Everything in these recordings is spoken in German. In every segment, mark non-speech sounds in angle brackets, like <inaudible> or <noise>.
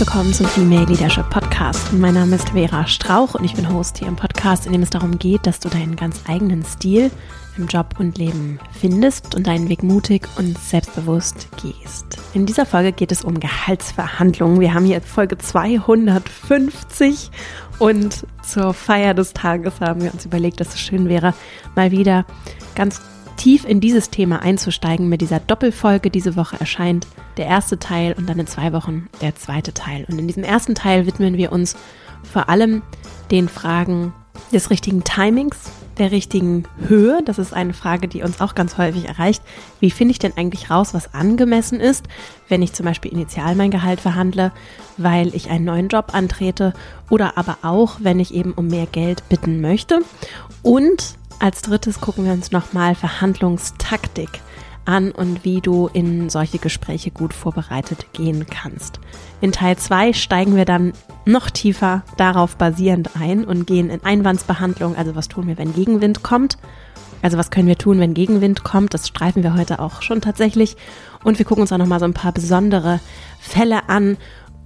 willkommen zum Female Leadership Podcast. Mein Name ist Vera Strauch und ich bin Host hier im Podcast, in dem es darum geht, dass du deinen ganz eigenen Stil im Job und Leben findest und deinen Weg mutig und selbstbewusst gehst. In dieser Folge geht es um Gehaltsverhandlungen. Wir haben hier Folge 250 und zur Feier des Tages haben wir uns überlegt, dass es schön wäre, mal wieder ganz tief in dieses Thema einzusteigen mit dieser Doppelfolge. Diese Woche erscheint der erste Teil und dann in zwei Wochen der zweite Teil. Und in diesem ersten Teil widmen wir uns vor allem den Fragen des richtigen Timings, der richtigen Höhe. Das ist eine Frage, die uns auch ganz häufig erreicht. Wie finde ich denn eigentlich raus, was angemessen ist, wenn ich zum Beispiel initial mein Gehalt verhandle, weil ich einen neuen Job antrete oder aber auch, wenn ich eben um mehr Geld bitten möchte. Und als drittes gucken wir uns nochmal Verhandlungstaktik an und wie du in solche Gespräche gut vorbereitet gehen kannst. In Teil 2 steigen wir dann noch tiefer darauf basierend ein und gehen in Einwandsbehandlung, also was tun wir, wenn Gegenwind kommt. Also was können wir tun, wenn Gegenwind kommt? Das streifen wir heute auch schon tatsächlich. Und wir gucken uns auch nochmal so ein paar besondere Fälle an,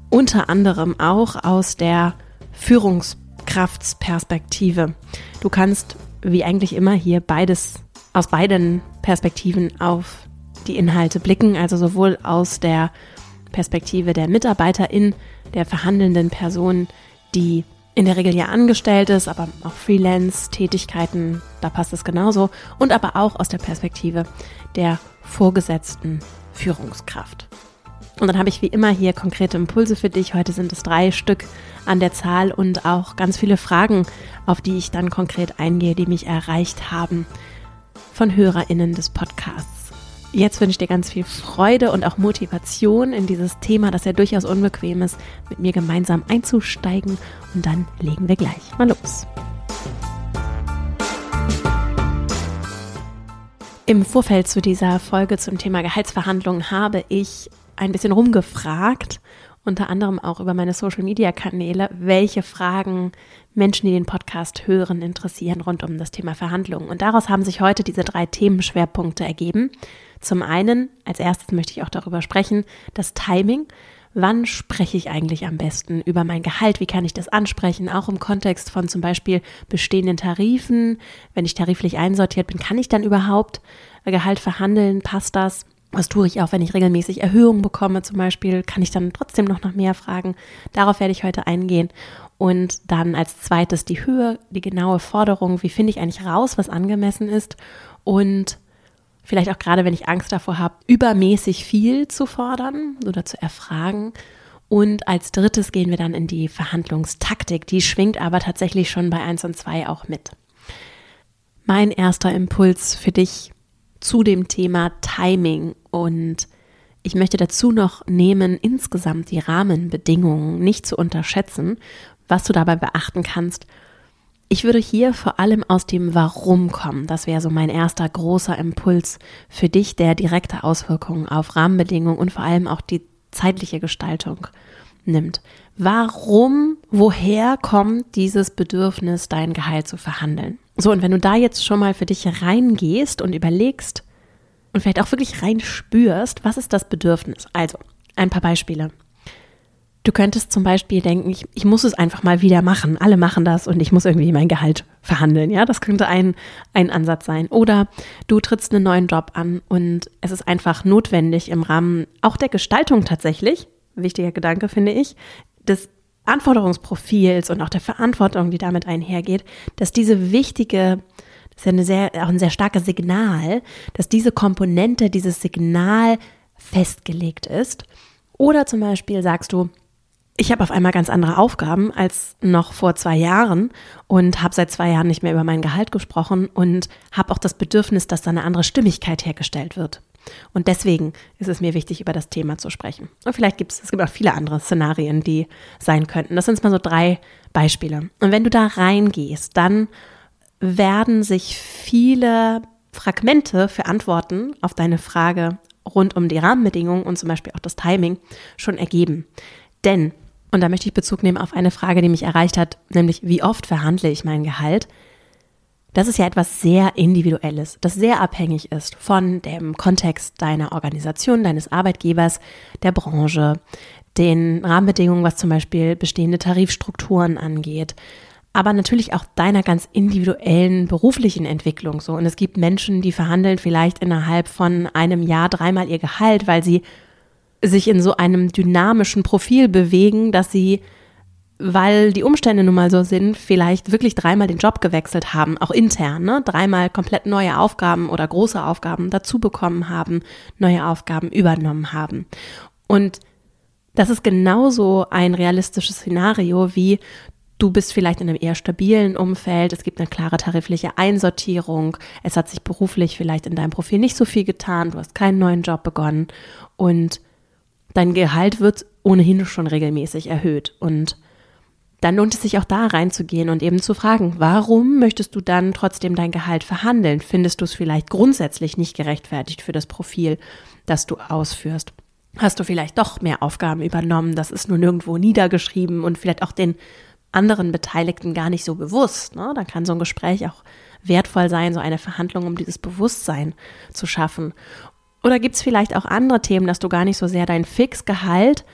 unter anderem auch aus der Führungskraftsperspektive. Du kannst wie eigentlich immer hier beides aus beiden Perspektiven auf die Inhalte blicken, also sowohl aus der Perspektive der Mitarbeiterin, der verhandelnden Person, die in der Regel ja angestellt ist, aber auch Freelance-Tätigkeiten, da passt es genauso, und aber auch aus der Perspektive der vorgesetzten Führungskraft. Und dann habe ich wie immer hier konkrete Impulse für dich. Heute sind es drei Stück an der Zahl und auch ganz viele Fragen, auf die ich dann konkret eingehe, die mich erreicht haben von HörerInnen des Podcasts. Jetzt wünsche ich dir ganz viel Freude und auch Motivation in dieses Thema, das ja durchaus unbequem ist, mit mir gemeinsam einzusteigen und dann legen wir gleich mal los. Im Vorfeld zu dieser Folge zum Thema Gehaltsverhandlungen habe ich ein bisschen rumgefragt unter anderem auch über meine Social-Media-Kanäle, welche Fragen Menschen, die den Podcast hören, interessieren rund um das Thema Verhandlungen. Und daraus haben sich heute diese drei Themenschwerpunkte ergeben. Zum einen, als erstes möchte ich auch darüber sprechen, das Timing. Wann spreche ich eigentlich am besten über mein Gehalt? Wie kann ich das ansprechen? Auch im Kontext von zum Beispiel bestehenden Tarifen. Wenn ich tariflich einsortiert bin, kann ich dann überhaupt Gehalt verhandeln? Passt das? Was tue ich auch, wenn ich regelmäßig Erhöhungen bekomme zum Beispiel? Kann ich dann trotzdem noch nach mehr fragen? Darauf werde ich heute eingehen. Und dann als zweites die Höhe, die genaue Forderung. Wie finde ich eigentlich raus, was angemessen ist? Und vielleicht auch gerade, wenn ich Angst davor habe, übermäßig viel zu fordern oder zu erfragen. Und als drittes gehen wir dann in die Verhandlungstaktik. Die schwingt aber tatsächlich schon bei 1 und 2 auch mit. Mein erster Impuls für dich zu dem Thema Timing und ich möchte dazu noch nehmen, insgesamt die Rahmenbedingungen nicht zu unterschätzen, was du dabei beachten kannst. Ich würde hier vor allem aus dem Warum kommen. Das wäre so mein erster großer Impuls für dich, der direkte Auswirkungen auf Rahmenbedingungen und vor allem auch die zeitliche Gestaltung nimmt. Warum, woher kommt dieses Bedürfnis, dein Gehalt zu verhandeln? So, und wenn du da jetzt schon mal für dich reingehst und überlegst und vielleicht auch wirklich reinspürst, was ist das Bedürfnis? Also, ein paar Beispiele. Du könntest zum Beispiel denken, ich, ich muss es einfach mal wieder machen. Alle machen das und ich muss irgendwie mein Gehalt verhandeln. Ja, das könnte ein, ein Ansatz sein. Oder du trittst einen neuen Job an und es ist einfach notwendig im Rahmen auch der Gestaltung tatsächlich, wichtiger Gedanke finde ich, des Anforderungsprofils und auch der Verantwortung, die damit einhergeht, dass diese wichtige, das ist ja sehr, auch ein sehr starkes Signal, dass diese Komponente, dieses Signal festgelegt ist. Oder zum Beispiel sagst du, ich habe auf einmal ganz andere Aufgaben als noch vor zwei Jahren und habe seit zwei Jahren nicht mehr über mein Gehalt gesprochen und habe auch das Bedürfnis, dass da eine andere Stimmigkeit hergestellt wird. Und deswegen ist es mir wichtig, über das Thema zu sprechen. Und vielleicht gibt es, es gibt auch viele andere Szenarien, die sein könnten. Das sind mal so drei Beispiele. Und wenn du da reingehst, dann werden sich viele Fragmente für Antworten auf deine Frage rund um die Rahmenbedingungen und zum Beispiel auch das Timing schon ergeben. Denn, und da möchte ich Bezug nehmen auf eine Frage, die mich erreicht hat, nämlich wie oft verhandle ich mein Gehalt? Das ist ja etwas sehr Individuelles, das sehr abhängig ist von dem Kontext deiner Organisation, deines Arbeitgebers, der Branche, den Rahmenbedingungen, was zum Beispiel bestehende Tarifstrukturen angeht, aber natürlich auch deiner ganz individuellen beruflichen Entwicklung so. Und es gibt Menschen, die verhandeln vielleicht innerhalb von einem Jahr dreimal ihr Gehalt, weil sie sich in so einem dynamischen Profil bewegen, dass sie, weil die Umstände nun mal so sind, vielleicht wirklich dreimal den Job gewechselt haben, auch intern, ne? dreimal komplett neue Aufgaben oder große Aufgaben dazu bekommen haben, neue Aufgaben übernommen haben. Und das ist genauso ein realistisches Szenario, wie du bist vielleicht in einem eher stabilen Umfeld, es gibt eine klare tarifliche Einsortierung, es hat sich beruflich vielleicht in deinem Profil nicht so viel getan, du hast keinen neuen Job begonnen und dein Gehalt wird ohnehin schon regelmäßig erhöht und dann lohnt es sich auch da reinzugehen und eben zu fragen, warum möchtest du dann trotzdem dein Gehalt verhandeln? Findest du es vielleicht grundsätzlich nicht gerechtfertigt für das Profil, das du ausführst? Hast du vielleicht doch mehr Aufgaben übernommen? Das ist nur nirgendwo niedergeschrieben und vielleicht auch den anderen Beteiligten gar nicht so bewusst. Ne? Dann kann so ein Gespräch auch wertvoll sein, so eine Verhandlung, um dieses Bewusstsein zu schaffen. Oder gibt es vielleicht auch andere Themen, dass du gar nicht so sehr dein Fixgehalt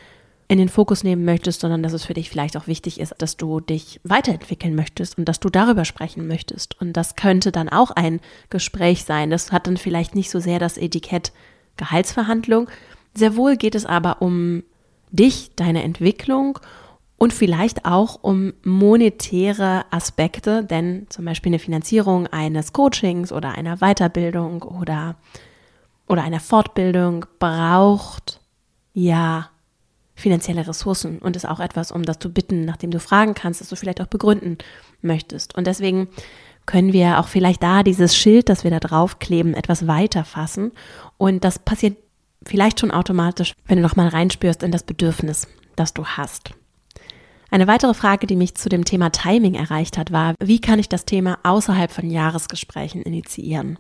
in den Fokus nehmen möchtest, sondern dass es für dich vielleicht auch wichtig ist, dass du dich weiterentwickeln möchtest und dass du darüber sprechen möchtest. Und das könnte dann auch ein Gespräch sein. Das hat dann vielleicht nicht so sehr das Etikett Gehaltsverhandlung. Sehr wohl geht es aber um dich, deine Entwicklung und vielleicht auch um monetäre Aspekte, denn zum Beispiel eine Finanzierung eines Coachings oder einer Weiterbildung oder, oder einer Fortbildung braucht ja finanzielle Ressourcen und ist auch etwas, um das zu bitten, nachdem du fragen kannst, dass du vielleicht auch begründen möchtest. Und deswegen können wir auch vielleicht da dieses Schild, das wir da draufkleben, etwas weiter fassen. Und das passiert vielleicht schon automatisch, wenn du nochmal reinspürst in das Bedürfnis, das du hast. Eine weitere Frage, die mich zu dem Thema Timing erreicht hat, war, wie kann ich das Thema außerhalb von Jahresgesprächen initiieren?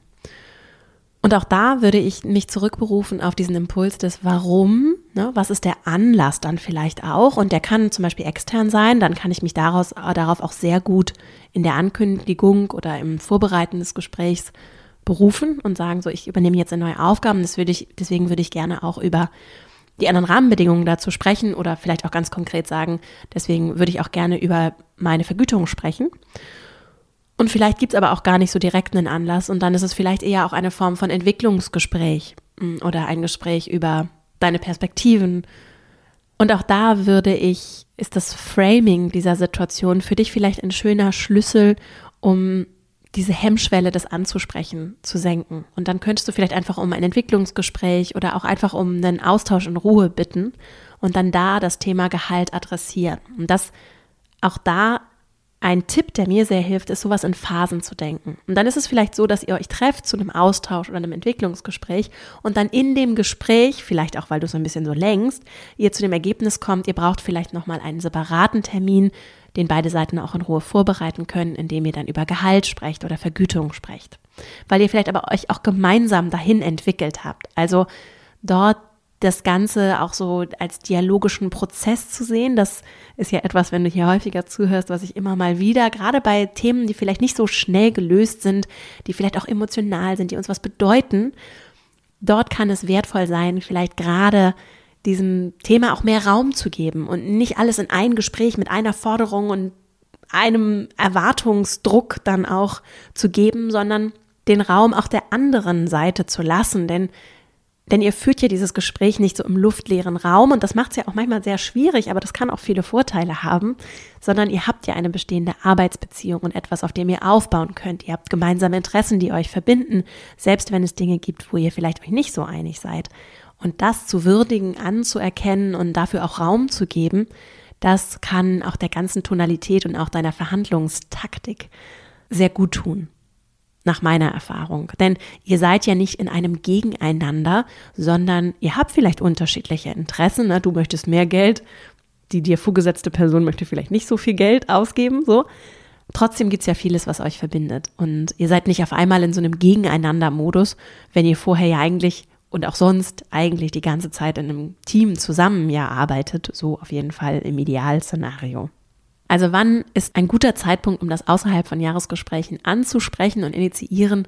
Und auch da würde ich mich zurückberufen auf diesen Impuls des Warum, ne? was ist der Anlass dann vielleicht auch? Und der kann zum Beispiel extern sein, dann kann ich mich daraus, darauf auch sehr gut in der Ankündigung oder im Vorbereiten des Gesprächs berufen und sagen, so ich übernehme jetzt eine neue Aufgabe. Das würde ich, deswegen würde ich gerne auch über die anderen Rahmenbedingungen dazu sprechen oder vielleicht auch ganz konkret sagen, deswegen würde ich auch gerne über meine Vergütung sprechen. Und vielleicht gibt es aber auch gar nicht so direkt einen Anlass und dann ist es vielleicht eher auch eine Form von Entwicklungsgespräch mm, oder ein Gespräch über deine Perspektiven. Und auch da würde ich, ist das Framing dieser Situation für dich vielleicht ein schöner Schlüssel, um diese Hemmschwelle, das anzusprechen, zu senken. Und dann könntest du vielleicht einfach um ein Entwicklungsgespräch oder auch einfach um einen Austausch in Ruhe bitten und dann da das Thema Gehalt adressieren. Und das auch da ein Tipp, der mir sehr hilft, ist, sowas in Phasen zu denken. Und dann ist es vielleicht so, dass ihr euch trefft zu einem Austausch oder einem Entwicklungsgespräch und dann in dem Gespräch, vielleicht auch, weil du so ein bisschen so längst, ihr zu dem Ergebnis kommt, ihr braucht vielleicht nochmal einen separaten Termin den beide Seiten auch in Ruhe vorbereiten können, indem ihr dann über Gehalt sprecht oder Vergütung sprecht. Weil ihr vielleicht aber euch auch gemeinsam dahin entwickelt habt. Also dort das Ganze auch so als dialogischen Prozess zu sehen. Das ist ja etwas, wenn du hier häufiger zuhörst, was ich immer mal wieder, gerade bei Themen, die vielleicht nicht so schnell gelöst sind, die vielleicht auch emotional sind, die uns was bedeuten, dort kann es wertvoll sein, vielleicht gerade diesem Thema auch mehr Raum zu geben und nicht alles in ein Gespräch mit einer Forderung und einem Erwartungsdruck dann auch zu geben, sondern den Raum auch der anderen Seite zu lassen, denn denn ihr führt ja dieses Gespräch nicht so im luftleeren Raum und das macht es ja auch manchmal sehr schwierig, aber das kann auch viele Vorteile haben, sondern ihr habt ja eine bestehende Arbeitsbeziehung und etwas, auf dem ihr aufbauen könnt. Ihr habt gemeinsame Interessen, die euch verbinden, selbst wenn es Dinge gibt, wo ihr vielleicht euch nicht so einig seid. Und das zu würdigen, anzuerkennen und dafür auch Raum zu geben, das kann auch der ganzen Tonalität und auch deiner Verhandlungstaktik sehr gut tun. Nach meiner Erfahrung. Denn ihr seid ja nicht in einem Gegeneinander, sondern ihr habt vielleicht unterschiedliche Interessen. Ne? Du möchtest mehr Geld, die dir vorgesetzte Person möchte vielleicht nicht so viel Geld ausgeben, so. Trotzdem gibt es ja vieles, was euch verbindet. Und ihr seid nicht auf einmal in so einem Gegeneinander-Modus, wenn ihr vorher ja eigentlich und auch sonst eigentlich die ganze Zeit in einem Team zusammen ja arbeitet, so auf jeden Fall im Idealszenario. Also wann ist ein guter Zeitpunkt, um das außerhalb von Jahresgesprächen anzusprechen und initiieren?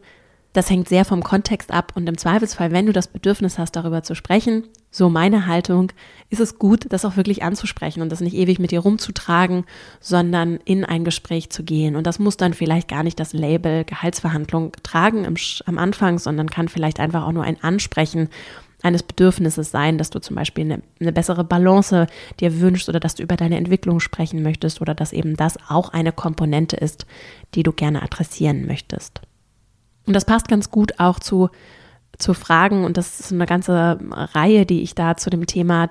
Das hängt sehr vom Kontext ab und im Zweifelsfall, wenn du das Bedürfnis hast, darüber zu sprechen, so meine Haltung, ist es gut, das auch wirklich anzusprechen und das nicht ewig mit dir rumzutragen, sondern in ein Gespräch zu gehen. Und das muss dann vielleicht gar nicht das Label Gehaltsverhandlung tragen am, am Anfang, sondern kann vielleicht einfach auch nur ein Ansprechen eines Bedürfnisses sein, dass du zum Beispiel eine, eine, bessere Balance dir wünschst oder dass du über deine Entwicklung sprechen möchtest oder dass eben das auch eine Komponente ist, die du gerne adressieren möchtest. Und das passt ganz gut auch zu, zu Fragen und das ist eine ganze Reihe, die ich da zu dem Thema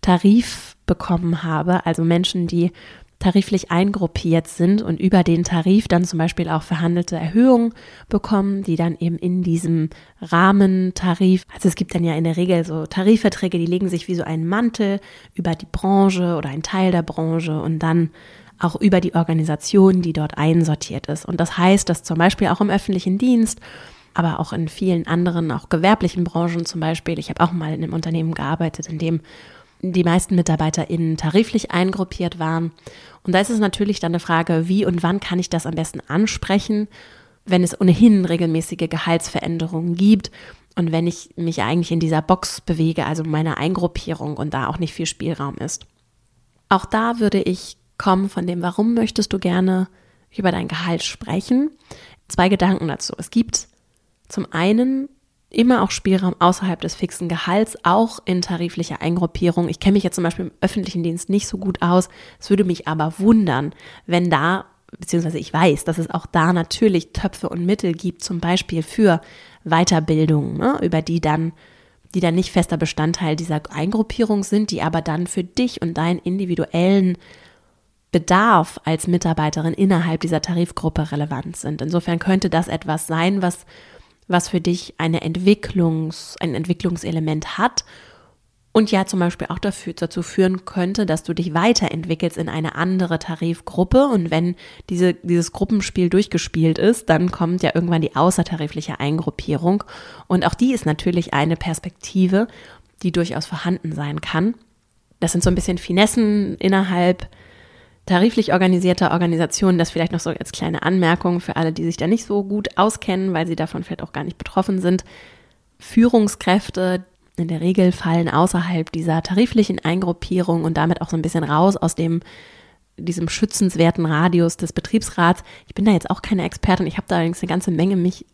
Tarif bekommen habe. Also Menschen, die tariflich eingruppiert sind und über den Tarif dann zum Beispiel auch verhandelte Erhöhungen bekommen, die dann eben in diesem Rahmentarif, also es gibt dann ja in der Regel so Tarifverträge, die legen sich wie so einen Mantel über die Branche oder einen Teil der Branche und dann auch über die Organisation, die dort einsortiert ist. Und das heißt, dass zum Beispiel auch im öffentlichen Dienst aber auch in vielen anderen, auch gewerblichen Branchen zum Beispiel. Ich habe auch mal in einem Unternehmen gearbeitet, in dem die meisten MitarbeiterInnen tariflich eingruppiert waren. Und da ist es natürlich dann eine Frage, wie und wann kann ich das am besten ansprechen, wenn es ohnehin regelmäßige Gehaltsveränderungen gibt und wenn ich mich eigentlich in dieser Box bewege, also meiner Eingruppierung und da auch nicht viel Spielraum ist. Auch da würde ich kommen von dem, warum möchtest du gerne über dein Gehalt sprechen? Zwei Gedanken dazu. Es gibt zum einen immer auch Spielraum außerhalb des fixen Gehalts, auch in tariflicher Eingruppierung. Ich kenne mich jetzt zum Beispiel im öffentlichen Dienst nicht so gut aus. Es würde mich aber wundern, wenn da, beziehungsweise ich weiß, dass es auch da natürlich Töpfe und Mittel gibt, zum Beispiel für Weiterbildung, ne, über die dann, die dann nicht fester Bestandteil dieser Eingruppierung sind, die aber dann für dich und deinen individuellen Bedarf als Mitarbeiterin innerhalb dieser Tarifgruppe relevant sind. Insofern könnte das etwas sein, was was für dich eine Entwicklungs, ein Entwicklungselement hat und ja zum Beispiel auch dafür, dazu führen könnte, dass du dich weiterentwickelst in eine andere Tarifgruppe und wenn diese, dieses Gruppenspiel durchgespielt ist, dann kommt ja irgendwann die außertarifliche Eingruppierung und auch die ist natürlich eine Perspektive, die durchaus vorhanden sein kann. Das sind so ein bisschen Finessen innerhalb tariflich organisierter Organisationen, das vielleicht noch so als kleine Anmerkung für alle, die sich da nicht so gut auskennen, weil sie davon vielleicht auch gar nicht betroffen sind. Führungskräfte in der Regel fallen außerhalb dieser tariflichen Eingruppierung und damit auch so ein bisschen raus aus dem diesem schützenswerten Radius des Betriebsrats. Ich bin da jetzt auch keine Expertin, ich habe da allerdings eine ganze Menge mich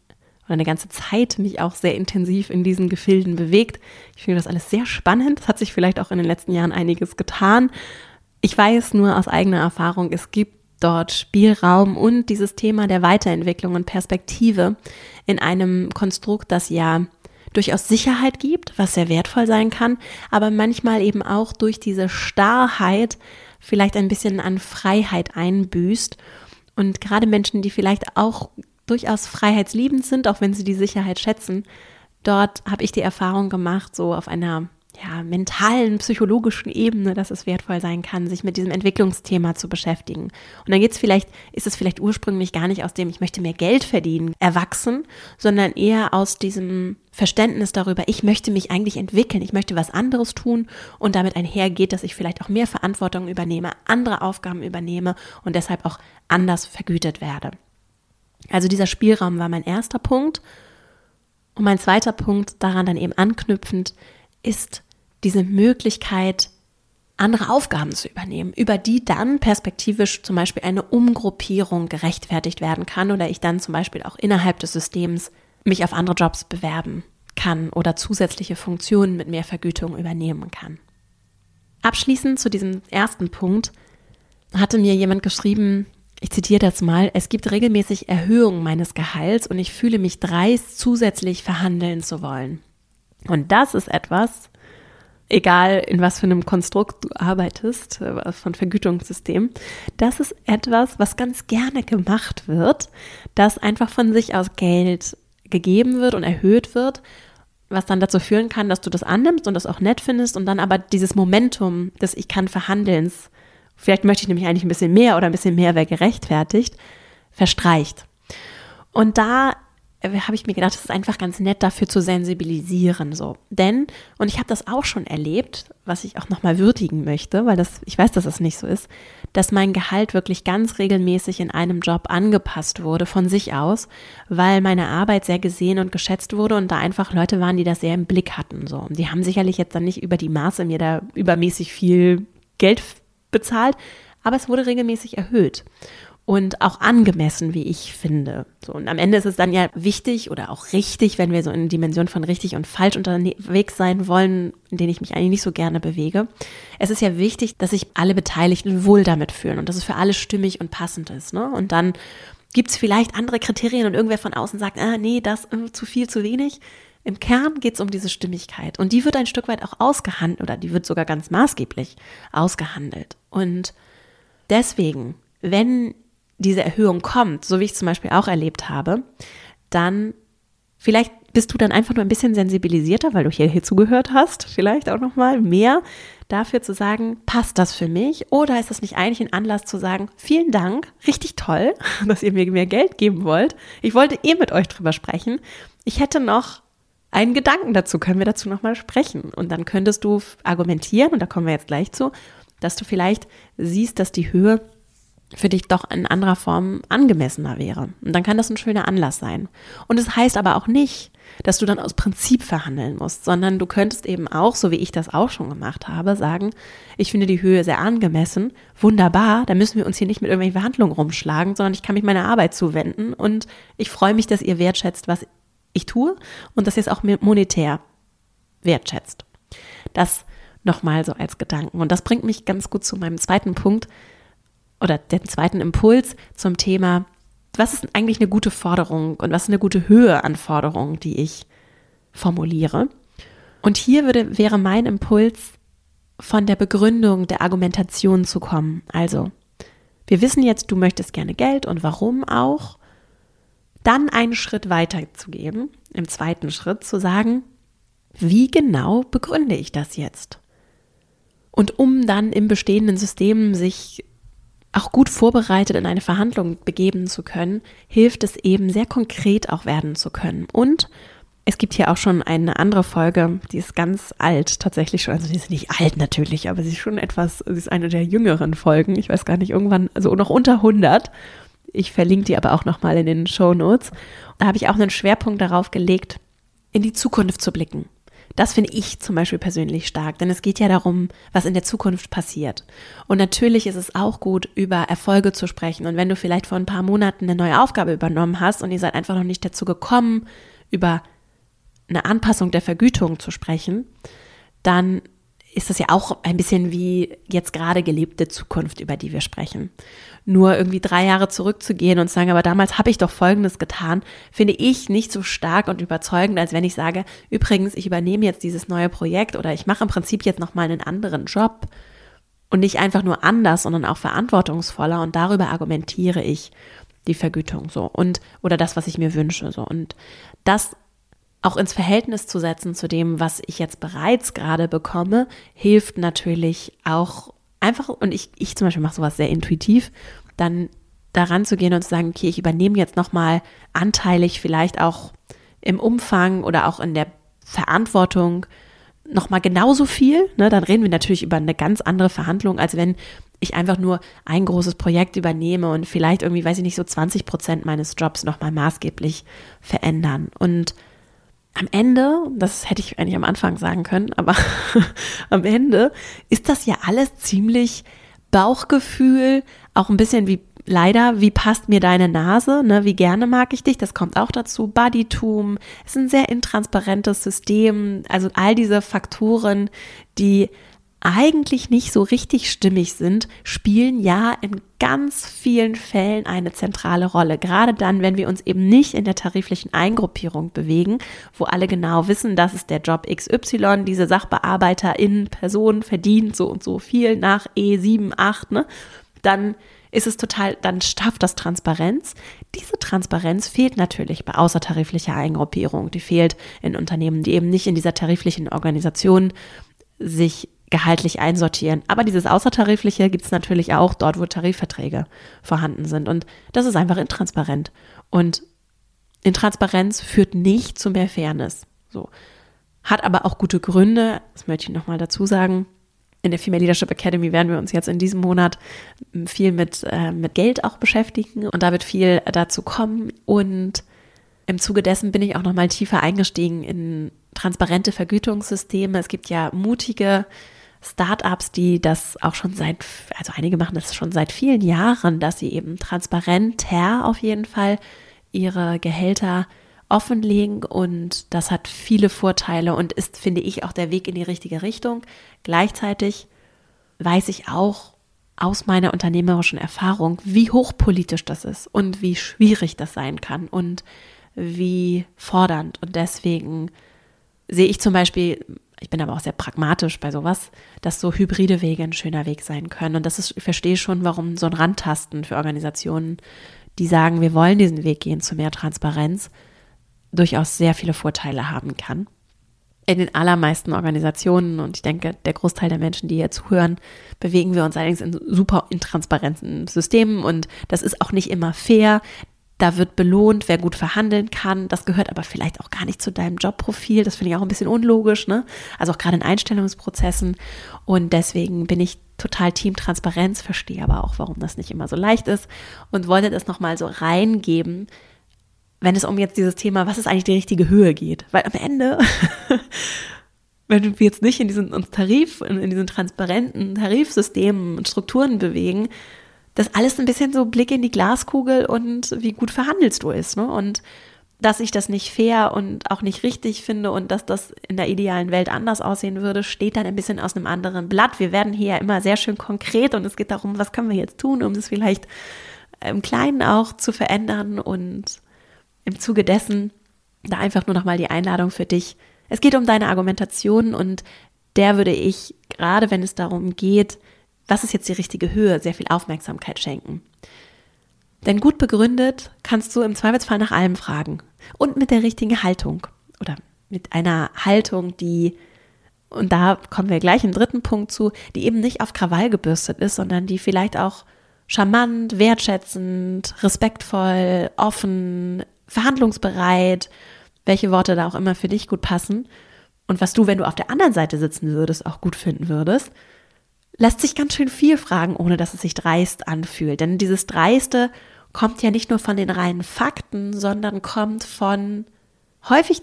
oder eine ganze Zeit mich auch sehr intensiv in diesen Gefilden bewegt. Ich finde das alles sehr spannend. Es hat sich vielleicht auch in den letzten Jahren einiges getan. Ich weiß nur aus eigener Erfahrung, es gibt dort Spielraum und dieses Thema der Weiterentwicklung und Perspektive in einem Konstrukt, das ja durchaus Sicherheit gibt, was sehr wertvoll sein kann, aber manchmal eben auch durch diese Starrheit vielleicht ein bisschen an Freiheit einbüßt. Und gerade Menschen, die vielleicht auch durchaus freiheitsliebend sind, auch wenn sie die Sicherheit schätzen, dort habe ich die Erfahrung gemacht, so auf einer ja, mentalen, psychologischen Ebene, dass es wertvoll sein kann, sich mit diesem Entwicklungsthema zu beschäftigen. Und dann geht es vielleicht, ist es vielleicht ursprünglich gar nicht aus dem, ich möchte mehr Geld verdienen, erwachsen, sondern eher aus diesem Verständnis darüber, ich möchte mich eigentlich entwickeln, ich möchte was anderes tun und damit einhergeht, dass ich vielleicht auch mehr Verantwortung übernehme, andere Aufgaben übernehme und deshalb auch anders vergütet werde. Also dieser Spielraum war mein erster Punkt. Und mein zweiter Punkt, daran dann eben anknüpfend, ist diese Möglichkeit, andere Aufgaben zu übernehmen, über die dann perspektivisch zum Beispiel eine Umgruppierung gerechtfertigt werden kann oder ich dann zum Beispiel auch innerhalb des Systems mich auf andere Jobs bewerben kann oder zusätzliche Funktionen mit mehr Vergütung übernehmen kann. Abschließend zu diesem ersten Punkt hatte mir jemand geschrieben, ich zitiere das mal, es gibt regelmäßig Erhöhungen meines Gehalts und ich fühle mich dreist, zusätzlich verhandeln zu wollen. Und das ist etwas, egal in was für einem Konstrukt du arbeitest, äh, von Vergütungssystem, das ist etwas, was ganz gerne gemacht wird, dass einfach von sich aus Geld gegeben wird und erhöht wird, was dann dazu führen kann, dass du das annimmst und das auch nett findest und dann aber dieses Momentum des Ich kann Verhandelns, vielleicht möchte ich nämlich eigentlich ein bisschen mehr oder ein bisschen mehr wäre gerechtfertigt, verstreicht. Und da habe ich mir gedacht, es ist einfach ganz nett dafür zu sensibilisieren so. Denn und ich habe das auch schon erlebt, was ich auch nochmal würdigen möchte, weil das ich weiß, dass das nicht so ist, dass mein Gehalt wirklich ganz regelmäßig in einem Job angepasst wurde von sich aus, weil meine Arbeit sehr gesehen und geschätzt wurde und da einfach Leute waren, die das sehr im Blick hatten so. Und die haben sicherlich jetzt dann nicht über die Maße mir da übermäßig viel Geld bezahlt, aber es wurde regelmäßig erhöht und auch angemessen, wie ich finde. So, und am Ende ist es dann ja wichtig oder auch richtig, wenn wir so in Dimension von richtig und falsch unterwegs sein wollen, in denen ich mich eigentlich nicht so gerne bewege. Es ist ja wichtig, dass sich alle Beteiligten wohl damit fühlen und dass es für alle stimmig und passend ist. Ne? Und dann gibt es vielleicht andere Kriterien und irgendwer von außen sagt, ah, nee, das äh, zu viel, zu wenig. Im Kern geht es um diese Stimmigkeit und die wird ein Stück weit auch ausgehandelt oder die wird sogar ganz maßgeblich ausgehandelt. Und deswegen, wenn diese Erhöhung kommt, so wie ich zum Beispiel auch erlebt habe, dann vielleicht bist du dann einfach nur ein bisschen sensibilisierter, weil du hier, hier zugehört hast, vielleicht auch nochmal mehr dafür zu sagen, passt das für mich? Oder ist das nicht eigentlich ein Anlass zu sagen, vielen Dank, richtig toll, <laughs> dass ihr mir mehr Geld geben wollt. Ich wollte eh mit euch drüber sprechen. Ich hätte noch einen Gedanken dazu, können wir dazu nochmal sprechen. Und dann könntest du argumentieren, und da kommen wir jetzt gleich zu, dass du vielleicht siehst, dass die Höhe für dich doch in anderer Form angemessener wäre. Und dann kann das ein schöner Anlass sein. Und es das heißt aber auch nicht, dass du dann aus Prinzip verhandeln musst, sondern du könntest eben auch, so wie ich das auch schon gemacht habe, sagen, ich finde die Höhe sehr angemessen, wunderbar, da müssen wir uns hier nicht mit irgendwelchen Verhandlungen rumschlagen, sondern ich kann mich meiner Arbeit zuwenden und ich freue mich, dass ihr wertschätzt, was ich tue und dass ihr es auch monetär wertschätzt. Das nochmal so als Gedanken. Und das bringt mich ganz gut zu meinem zweiten Punkt, oder den zweiten Impuls zum Thema, was ist eigentlich eine gute Forderung und was ist eine gute Höhe an Forderungen, die ich formuliere. Und hier würde, wäre mein Impuls, von der Begründung der Argumentation zu kommen. Also, wir wissen jetzt, du möchtest gerne Geld und warum auch. Dann einen Schritt weiter zu gehen, im zweiten Schritt zu sagen, wie genau begründe ich das jetzt? Und um dann im bestehenden System sich auch gut vorbereitet in eine Verhandlung begeben zu können, hilft es eben sehr konkret auch werden zu können. Und es gibt hier auch schon eine andere Folge, die ist ganz alt tatsächlich schon. Also die ist nicht alt natürlich, aber sie ist schon etwas, sie ist eine der jüngeren Folgen. Ich weiß gar nicht, irgendwann, also noch unter 100. Ich verlinke die aber auch nochmal in den Show Notes. Da habe ich auch einen Schwerpunkt darauf gelegt, in die Zukunft zu blicken. Das finde ich zum Beispiel persönlich stark, denn es geht ja darum, was in der Zukunft passiert. Und natürlich ist es auch gut, über Erfolge zu sprechen. Und wenn du vielleicht vor ein paar Monaten eine neue Aufgabe übernommen hast und ihr seid einfach noch nicht dazu gekommen, über eine Anpassung der Vergütung zu sprechen, dann ist das ja auch ein bisschen wie jetzt gerade gelebte Zukunft, über die wir sprechen. Nur irgendwie drei Jahre zurückzugehen und sagen, aber damals habe ich doch Folgendes getan, finde ich nicht so stark und überzeugend, als wenn ich sage, übrigens, ich übernehme jetzt dieses neue Projekt oder ich mache im Prinzip jetzt nochmal einen anderen Job und nicht einfach nur anders, sondern auch verantwortungsvoller und darüber argumentiere ich die Vergütung so und oder das, was ich mir wünsche so und das auch ins Verhältnis zu setzen zu dem, was ich jetzt bereits gerade bekomme, hilft natürlich auch einfach, und ich, ich zum Beispiel mache sowas sehr intuitiv, dann daran zu gehen und zu sagen, okay, ich übernehme jetzt nochmal anteilig vielleicht auch im Umfang oder auch in der Verantwortung nochmal genauso viel. Ne? Dann reden wir natürlich über eine ganz andere Verhandlung, als wenn ich einfach nur ein großes Projekt übernehme und vielleicht irgendwie, weiß ich nicht, so 20 Prozent meines Jobs nochmal maßgeblich verändern. Und am Ende, das hätte ich eigentlich am Anfang sagen können, aber <laughs> am Ende ist das ja alles ziemlich Bauchgefühl, auch ein bisschen wie leider, wie passt mir deine Nase, ne? wie gerne mag ich dich, das kommt auch dazu, Bodytum, ist ein sehr intransparentes System, also all diese Faktoren, die eigentlich nicht so richtig stimmig sind, spielen ja in ganz vielen Fällen eine zentrale Rolle. Gerade dann, wenn wir uns eben nicht in der tariflichen Eingruppierung bewegen, wo alle genau wissen, das ist der Job XY, diese Sachbearbeiterin Person verdient so und so viel nach E7, 8, ne? Dann ist es total, dann schafft das Transparenz. Diese Transparenz fehlt natürlich bei außertariflicher Eingruppierung. Die fehlt in Unternehmen, die eben nicht in dieser tariflichen Organisation sich gehaltlich einsortieren. Aber dieses Außertarifliche gibt es natürlich auch dort, wo Tarifverträge vorhanden sind. Und das ist einfach intransparent. Und Intransparenz führt nicht zu mehr Fairness. So. Hat aber auch gute Gründe, das möchte ich nochmal dazu sagen. In der Female Leadership Academy werden wir uns jetzt in diesem Monat viel mit, äh, mit Geld auch beschäftigen und da wird viel dazu kommen. Und im Zuge dessen bin ich auch nochmal tiefer eingestiegen in transparente Vergütungssysteme. Es gibt ja mutige Startups, die das auch schon seit, also einige machen das schon seit vielen Jahren, dass sie eben transparenter auf jeden Fall ihre Gehälter offenlegen und das hat viele Vorteile und ist, finde ich, auch der Weg in die richtige Richtung. Gleichzeitig weiß ich auch aus meiner unternehmerischen Erfahrung, wie hochpolitisch das ist und wie schwierig das sein kann und wie fordernd. Und deswegen sehe ich zum Beispiel, ich bin aber auch sehr pragmatisch bei sowas, dass so hybride Wege ein schöner Weg sein können. Und das ist, ich verstehe schon, warum so ein Randtasten für Organisationen, die sagen, wir wollen diesen Weg gehen zu mehr Transparenz, durchaus sehr viele Vorteile haben kann. In den allermeisten Organisationen und ich denke, der Großteil der Menschen, die hier zuhören, bewegen wir uns allerdings in super intransparenten Systemen und das ist auch nicht immer fair. Da wird belohnt, wer gut verhandeln kann. Das gehört aber vielleicht auch gar nicht zu deinem Jobprofil. Das finde ich auch ein bisschen unlogisch, ne? Also auch gerade in Einstellungsprozessen. Und deswegen bin ich total Team Transparenz, verstehe aber auch, warum das nicht immer so leicht ist und wollte das nochmal so reingeben, wenn es um jetzt dieses Thema, was ist eigentlich die richtige Höhe geht. Weil am Ende, <laughs> wenn wir jetzt nicht in diesen uns Tarif, in diesen transparenten Tarifsystemen und Strukturen bewegen, das alles ein bisschen so Blick in die Glaskugel und wie gut verhandelst du ist. Ne? Und dass ich das nicht fair und auch nicht richtig finde und dass das in der idealen Welt anders aussehen würde, steht dann ein bisschen aus einem anderen Blatt. Wir werden hier ja immer sehr schön konkret und es geht darum, was können wir jetzt tun, um es vielleicht im Kleinen auch zu verändern und im Zuge dessen da einfach nur nochmal die Einladung für dich. Es geht um deine Argumentation und der würde ich, gerade wenn es darum geht, was ist jetzt die richtige Höhe, sehr viel Aufmerksamkeit schenken. Denn gut begründet kannst du im Zweifelsfall nach allem fragen. Und mit der richtigen Haltung. Oder mit einer Haltung, die, und da kommen wir gleich im dritten Punkt zu, die eben nicht auf Krawall gebürstet ist, sondern die vielleicht auch charmant, wertschätzend, respektvoll, offen, verhandlungsbereit, welche Worte da auch immer für dich gut passen und was du, wenn du auf der anderen Seite sitzen würdest, auch gut finden würdest, lässt sich ganz schön viel fragen, ohne dass es sich dreist anfühlt. Denn dieses Dreiste kommt ja nicht nur von den reinen Fakten, sondern kommt von häufig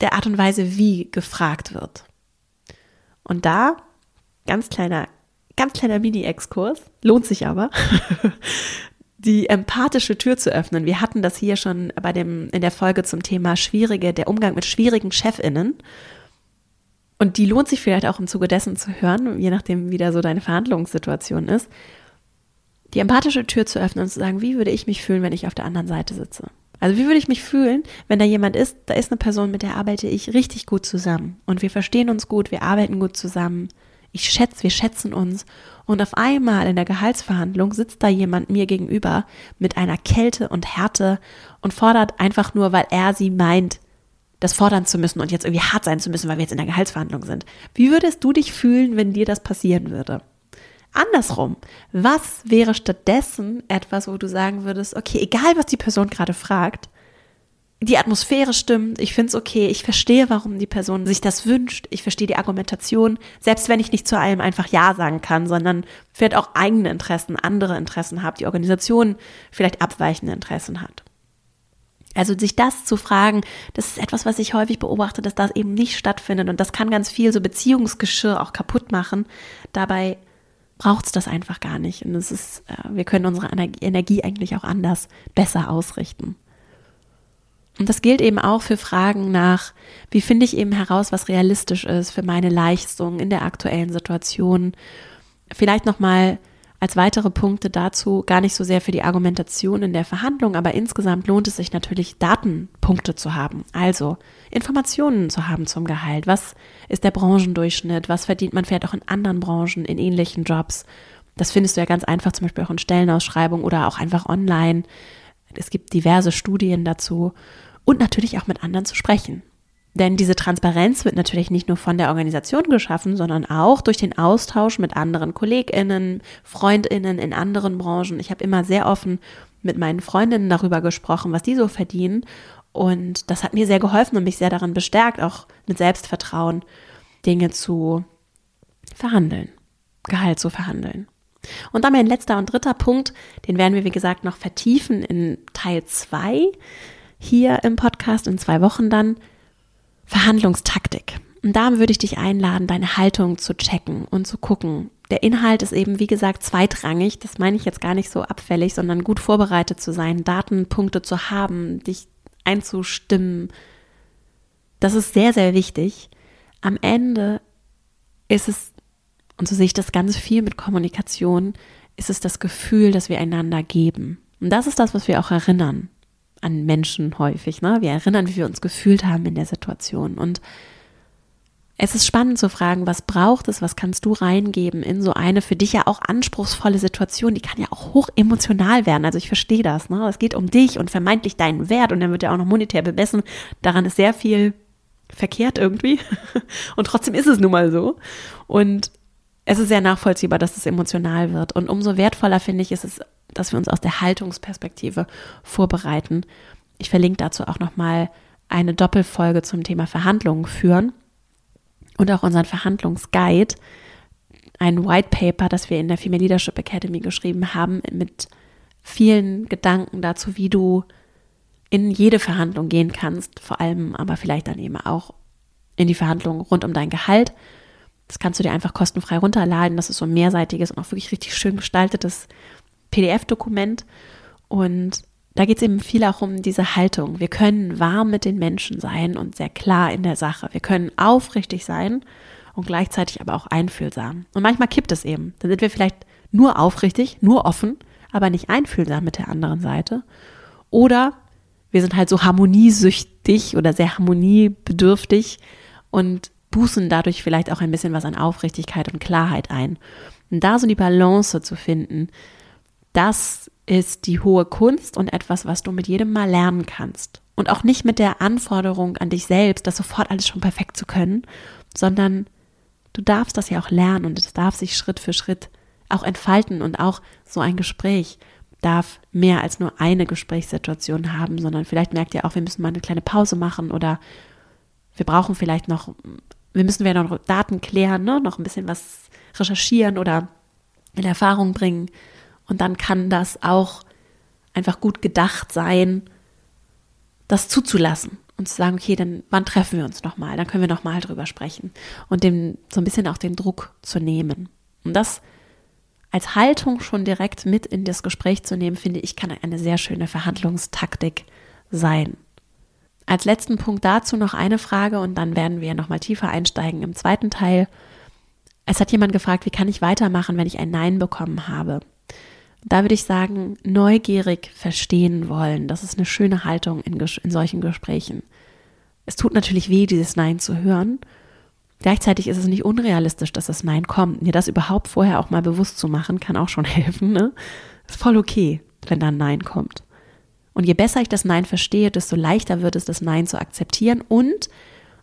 der Art und Weise, wie gefragt wird. Und da, ganz kleiner, ganz kleiner Mini-Exkurs, lohnt sich aber, <laughs> die empathische Tür zu öffnen. Wir hatten das hier schon bei dem, in der Folge zum Thema schwierige, der Umgang mit schwierigen ChefInnen. Und die lohnt sich vielleicht auch im Zuge dessen zu hören, je nachdem, wie da so deine Verhandlungssituation ist. Die empathische Tür zu öffnen und zu sagen, wie würde ich mich fühlen, wenn ich auf der anderen Seite sitze? Also wie würde ich mich fühlen, wenn da jemand ist, da ist eine Person, mit der arbeite ich richtig gut zusammen und wir verstehen uns gut, wir arbeiten gut zusammen ich schätze, wir schätzen uns. Und auf einmal in der Gehaltsverhandlung sitzt da jemand mir gegenüber mit einer Kälte und Härte und fordert einfach nur, weil er sie meint, das fordern zu müssen und jetzt irgendwie hart sein zu müssen, weil wir jetzt in der Gehaltsverhandlung sind. Wie würdest du dich fühlen, wenn dir das passieren würde? Andersrum, was wäre stattdessen etwas, wo du sagen würdest, okay, egal was die Person gerade fragt, die Atmosphäre stimmt, ich finde es okay, ich verstehe, warum die Person sich das wünscht, ich verstehe die Argumentation, selbst wenn ich nicht zu allem einfach Ja sagen kann, sondern vielleicht auch eigene Interessen, andere Interessen habe, die Organisation vielleicht abweichende Interessen hat. Also sich das zu fragen, das ist etwas, was ich häufig beobachte, dass das eben nicht stattfindet und das kann ganz viel so Beziehungsgeschirr auch kaputt machen. Dabei braucht es das einfach gar nicht und es ist, äh, wir können unsere Energie eigentlich auch anders besser ausrichten. Und das gilt eben auch für Fragen nach, wie finde ich eben heraus, was realistisch ist für meine Leistung in der aktuellen Situation. Vielleicht nochmal als weitere Punkte dazu, gar nicht so sehr für die Argumentation in der Verhandlung, aber insgesamt lohnt es sich natürlich, Datenpunkte zu haben. Also Informationen zu haben zum Gehalt. Was ist der Branchendurchschnitt? Was verdient man vielleicht auch in anderen Branchen, in ähnlichen Jobs? Das findest du ja ganz einfach, zum Beispiel auch in Stellenausschreibungen oder auch einfach online. Es gibt diverse Studien dazu und natürlich auch mit anderen zu sprechen. Denn diese Transparenz wird natürlich nicht nur von der Organisation geschaffen, sondern auch durch den Austausch mit anderen Kolleginnen, Freundinnen in anderen Branchen. Ich habe immer sehr offen mit meinen Freundinnen darüber gesprochen, was die so verdienen. Und das hat mir sehr geholfen und mich sehr darin bestärkt, auch mit Selbstvertrauen Dinge zu verhandeln, Gehalt zu verhandeln. Und dann mein letzter und dritter Punkt, den werden wir, wie gesagt, noch vertiefen in Teil 2 hier im Podcast in zwei Wochen dann. Verhandlungstaktik. Und da würde ich dich einladen, deine Haltung zu checken und zu gucken. Der Inhalt ist eben, wie gesagt, zweitrangig. Das meine ich jetzt gar nicht so abfällig, sondern gut vorbereitet zu sein, Datenpunkte zu haben, dich einzustimmen. Das ist sehr, sehr wichtig. Am Ende ist es, und so sehe ich das ganz viel mit Kommunikation, ist es das Gefühl, das wir einander geben. Und das ist das, was wir auch erinnern an Menschen häufig. Ne? Wir erinnern, wie wir uns gefühlt haben in der Situation. Und es ist spannend zu fragen, was braucht es, was kannst du reingeben in so eine für dich ja auch anspruchsvolle Situation, die kann ja auch hoch emotional werden. Also ich verstehe das. Ne? Es geht um dich und vermeintlich deinen Wert und dann wird ja auch noch monetär bemessen. Daran ist sehr viel verkehrt irgendwie. <laughs> Und trotzdem ist es nun mal so. Und es ist sehr nachvollziehbar, dass es emotional wird. Und umso wertvoller finde ich ist es, dass wir uns aus der Haltungsperspektive vorbereiten. Ich verlinke dazu auch nochmal eine Doppelfolge zum Thema Verhandlungen führen und auch unseren Verhandlungsguide, ein White Paper, das wir in der Female Leadership Academy geschrieben haben, mit vielen Gedanken dazu, wie du in jede Verhandlung gehen kannst, vor allem aber vielleicht dann eben auch in die Verhandlungen rund um dein Gehalt. Das kannst du dir einfach kostenfrei runterladen. Das ist so ein mehrseitiges und auch wirklich richtig schön gestaltetes PDF-Dokument. Und da geht es eben viel auch um diese Haltung. Wir können warm mit den Menschen sein und sehr klar in der Sache. Wir können aufrichtig sein und gleichzeitig aber auch einfühlsam. Und manchmal kippt es eben. Dann sind wir vielleicht nur aufrichtig, nur offen, aber nicht einfühlsam mit der anderen Seite. Oder wir sind halt so harmoniesüchtig oder sehr harmoniebedürftig und bußen dadurch vielleicht auch ein bisschen was an Aufrichtigkeit und Klarheit ein. Und da so die Balance zu finden, das ist die hohe Kunst und etwas, was du mit jedem Mal lernen kannst. Und auch nicht mit der Anforderung an dich selbst, das sofort alles schon perfekt zu können, sondern du darfst das ja auch lernen und es darf sich Schritt für Schritt auch entfalten und auch so ein Gespräch darf mehr als nur eine Gesprächssituation haben, sondern vielleicht merkt ihr auch, wir müssen mal eine kleine Pause machen oder wir brauchen vielleicht noch, wir müssen wieder noch Daten klären, ne? noch ein bisschen was recherchieren oder in Erfahrung bringen. Und dann kann das auch einfach gut gedacht sein, das zuzulassen und zu sagen, okay, dann wann treffen wir uns nochmal? Dann können wir nochmal drüber sprechen und dem so ein bisschen auch den Druck zu nehmen. Und das als Haltung schon direkt mit in das Gespräch zu nehmen, finde ich, kann eine sehr schöne Verhandlungstaktik sein. Als letzten Punkt dazu noch eine Frage und dann werden wir nochmal tiefer einsteigen im zweiten Teil. Es hat jemand gefragt, wie kann ich weitermachen, wenn ich ein Nein bekommen habe? Da würde ich sagen, neugierig verstehen wollen. Das ist eine schöne Haltung in, in solchen Gesprächen. Es tut natürlich weh, dieses Nein zu hören. Gleichzeitig ist es nicht unrealistisch, dass das Nein kommt. Mir das überhaupt vorher auch mal bewusst zu machen, kann auch schon <laughs> helfen. Ne? Ist voll okay, wenn da ein Nein kommt. Und je besser ich das Nein verstehe, desto leichter wird es, das Nein zu akzeptieren und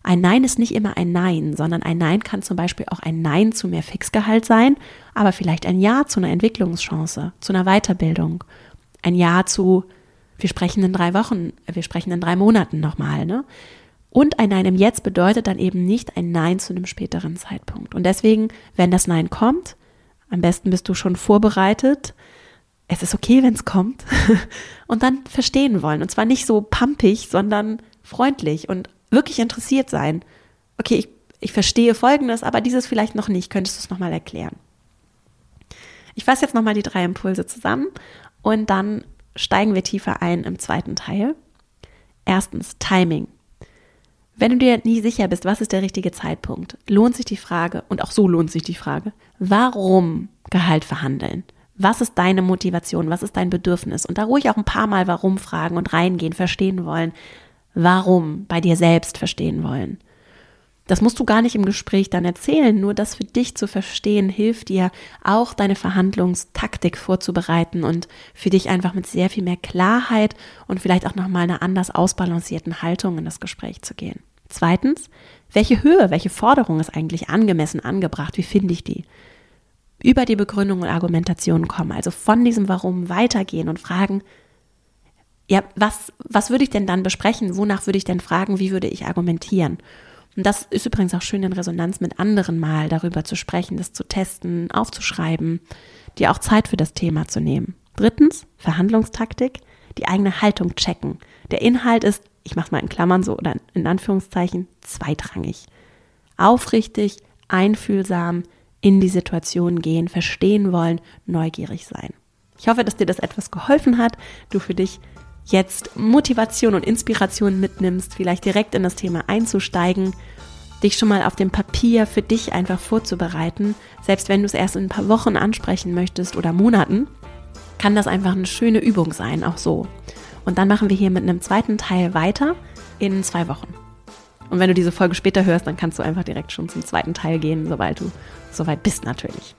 ein Nein ist nicht immer ein Nein, sondern ein Nein kann zum Beispiel auch ein Nein zu mehr Fixgehalt sein, aber vielleicht ein Ja zu einer Entwicklungschance, zu einer Weiterbildung, ein Ja zu, wir sprechen in drei Wochen, wir sprechen in drei Monaten nochmal, ne? Und ein Nein im Jetzt bedeutet dann eben nicht ein Nein zu einem späteren Zeitpunkt. Und deswegen, wenn das Nein kommt, am besten bist du schon vorbereitet. Es ist okay, wenn es kommt. <laughs> Und dann verstehen wollen. Und zwar nicht so pampig, sondern freundlich und wirklich interessiert sein. Okay, ich, ich verstehe Folgendes, aber dieses vielleicht noch nicht. Könntest du es nochmal erklären? Ich fasse jetzt nochmal die drei Impulse zusammen und dann steigen wir tiefer ein im zweiten Teil. Erstens, Timing. Wenn du dir nie sicher bist, was ist der richtige Zeitpunkt, lohnt sich die Frage, und auch so lohnt sich die Frage, warum Gehalt verhandeln? Was ist deine Motivation? Was ist dein Bedürfnis? Und da ruhig auch ein paar Mal warum fragen und reingehen, verstehen wollen warum bei dir selbst verstehen wollen. Das musst du gar nicht im Gespräch dann erzählen, nur das für dich zu verstehen hilft dir auch deine Verhandlungstaktik vorzubereiten und für dich einfach mit sehr viel mehr Klarheit und vielleicht auch nochmal einer anders ausbalancierten Haltung in das Gespräch zu gehen. Zweitens, welche Höhe, welche Forderung ist eigentlich angemessen angebracht? Wie finde ich die? Über die Begründung und Argumentation kommen, also von diesem Warum weitergehen und fragen, ja, was, was würde ich denn dann besprechen? Wonach würde ich denn fragen? Wie würde ich argumentieren? Und das ist übrigens auch schön in Resonanz mit anderen mal darüber zu sprechen, das zu testen, aufzuschreiben, dir auch Zeit für das Thema zu nehmen. Drittens, Verhandlungstaktik, die eigene Haltung checken. Der Inhalt ist, ich mache mal in Klammern so oder in Anführungszeichen, zweitrangig. Aufrichtig, einfühlsam in die Situation gehen, verstehen wollen, neugierig sein. Ich hoffe, dass dir das etwas geholfen hat, du für dich jetzt Motivation und Inspiration mitnimmst, vielleicht direkt in das Thema einzusteigen, dich schon mal auf dem Papier für dich einfach vorzubereiten, selbst wenn du es erst in ein paar Wochen ansprechen möchtest oder Monaten, kann das einfach eine schöne Übung sein, auch so. Und dann machen wir hier mit einem zweiten Teil weiter in zwei Wochen. Und wenn du diese Folge später hörst, dann kannst du einfach direkt schon zum zweiten Teil gehen, sobald du soweit bist natürlich.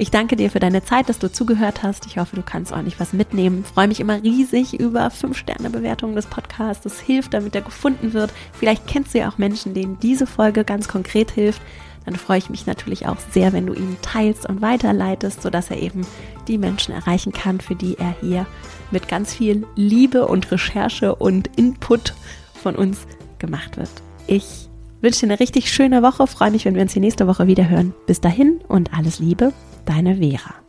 Ich danke dir für deine Zeit, dass du zugehört hast. Ich hoffe, du kannst ordentlich was mitnehmen. Ich freue mich immer riesig über 5-Sterne-Bewertungen des Podcasts. Das hilft, damit er gefunden wird. Vielleicht kennst du ja auch Menschen, denen diese Folge ganz konkret hilft. Dann freue ich mich natürlich auch sehr, wenn du ihn teilst und weiterleitest, sodass er eben die Menschen erreichen kann, für die er hier mit ganz viel Liebe und Recherche und Input von uns gemacht wird. Ich wünsche dir eine richtig schöne Woche, freue mich, wenn wir uns die nächste Woche wieder hören. Bis dahin und alles Liebe, deine Vera.